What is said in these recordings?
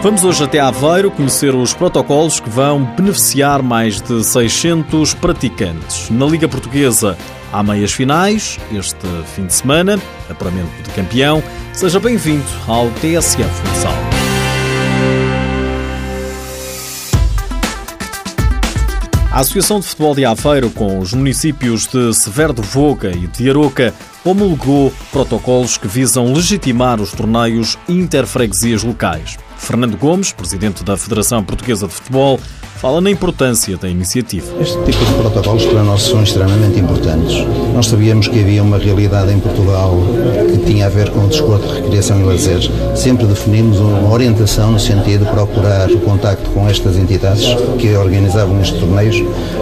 Vamos hoje até Aveiro conhecer os protocolos que vão beneficiar mais de 600 praticantes. Na Liga Portuguesa há meias finais este fim de semana, apuramento de campeão. Seja bem-vindo ao TSF Futsal. A Associação de Futebol de Aveiro, com os municípios de Severo do Voga e de Aroca, homologou protocolos que visam legitimar os torneios interfreguesias locais. Fernando Gomes, presidente da Federação Portuguesa de Futebol, fala na importância da iniciativa. Este tipo de protocolos para nós são extremamente importantes. Nós sabíamos que havia uma realidade em Portugal que tinha a ver com o desporto, recreação e lazer. Sempre definimos uma orientação no sentido de procurar o contacto com estas entidades que organizavam estes torneios,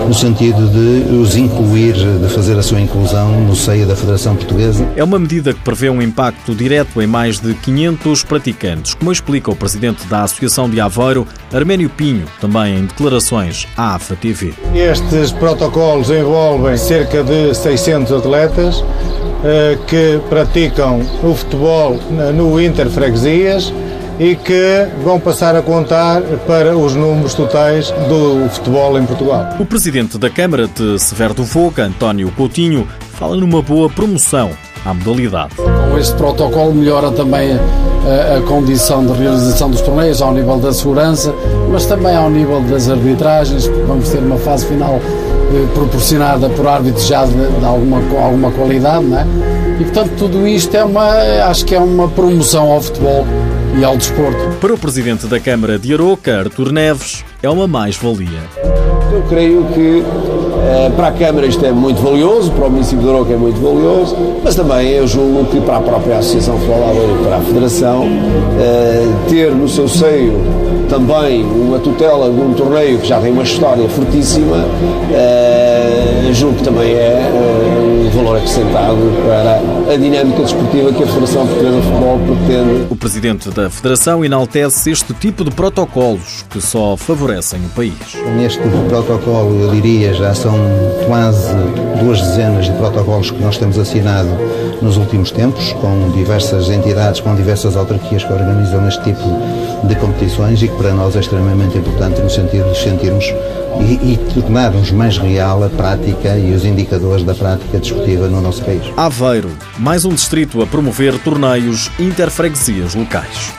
no sentido de os incluir, de fazer a sua inclusão no seio da Federação Portuguesa. É uma medida que prevê um impacto direto em mais de 500 praticantes, como explica o presidente da Associação de Aveiro, Arménio Pinho, também em declaração declarações à AFA TV. Estes protocolos envolvem cerca de 600 atletas eh, que praticam o futebol no Interfreguesias e que vão passar a contar para os números totais do futebol em Portugal. O presidente da Câmara de Severo do Voga, António Coutinho, fala numa boa promoção à modalidade. Com este protocolo melhora também a, a, condição de realização dos torneios ao nível da segurança, mas também ao nível das arbitragens. Vamos ter uma fase final eh, proporcionada por árbitros já de, de, alguma, alguma qualidade, não é? E portanto tudo isto é uma, acho que é uma promoção ao futebol e ao desporto. Para o presidente da Câmara de Aroca, Artur Neves, é uma mais-valia. Eu creio que eh, para a Câmara isto é muito valioso, para o município de Aroca é muito valioso, mas também eu julgo que para a própria Associação Futebol e para a Federação, eh, ter no seu seio também uma tutela de um torneio que já tem uma história fortíssima, eh, julgo que também é acrescentado para a dinâmica desportiva que a Federação Portuguesa de Futebol pretende. O Presidente da Federação enaltece este tipo de protocolos que só favorecem o país. Neste protocolo, eu diria, já são quase duas dezenas de protocolos que nós temos assinado nos últimos tempos, com diversas entidades, com diversas autarquias que organizam este tipo de competições e que para nós é extremamente importante no sentido de sentirmos e, e tornarmos mais real a prática e os indicadores da prática desportiva no nosso país. Aveiro, mais um distrito a promover torneios interfreguesias locais.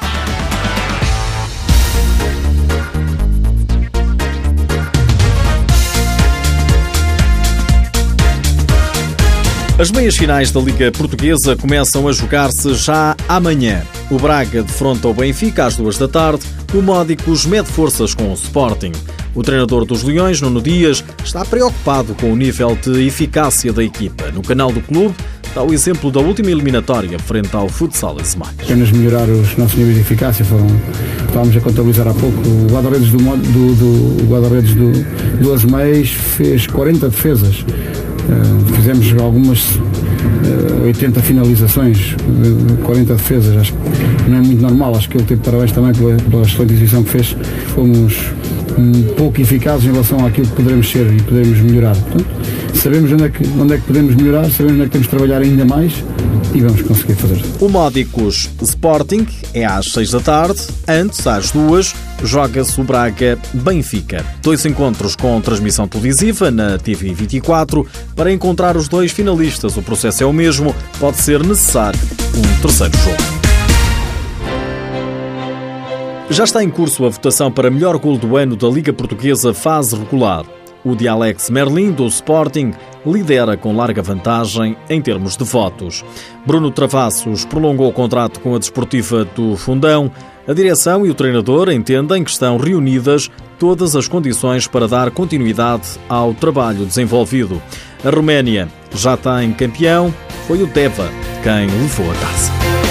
As meias finais da Liga Portuguesa começam a jogar-se já amanhã. O Braga defronta o Benfica às duas da tarde, o Módicos mede forças com o Sporting. O treinador dos Leões, Nuno Dias, está preocupado com o nível de eficácia da equipa. No canal do clube, dá o exemplo da última eliminatória frente ao Futsal Esmaio. Apenas melhorar os nossos níveis de eficácia. Foram, estávamos a contabilizar há pouco. O guarda-redes do, do, do, guarda do, do fez 40 defesas. Uh, fizemos algumas uh, 80 finalizações, uh, 40 defesas. Acho que não é muito normal. Acho que ele teve parabéns também pela, pela excelente exibição que fez. Fomos um pouco eficazes em relação àquilo que poderemos ser e poderemos melhorar. Portanto, sabemos onde é, que, onde é que podemos melhorar, sabemos onde é que temos de trabalhar ainda mais e vamos conseguir fazer. O Módicos Sporting é às 6 da tarde, antes às 2 joga-se o Braga Benfica. Dois encontros com transmissão televisiva na TV 24. Para encontrar os dois finalistas, o processo é o mesmo, pode ser necessário um terceiro jogo. Já está em curso a votação para melhor gol do ano da Liga Portuguesa fase regular. O de Alex Merlin, do Sporting, lidera com larga vantagem em termos de votos. Bruno Travassos prolongou o contrato com a Desportiva do Fundão. A direção e o treinador entendem que estão reunidas todas as condições para dar continuidade ao trabalho desenvolvido. A Roménia já tem campeão, foi o Deva quem levou a taça.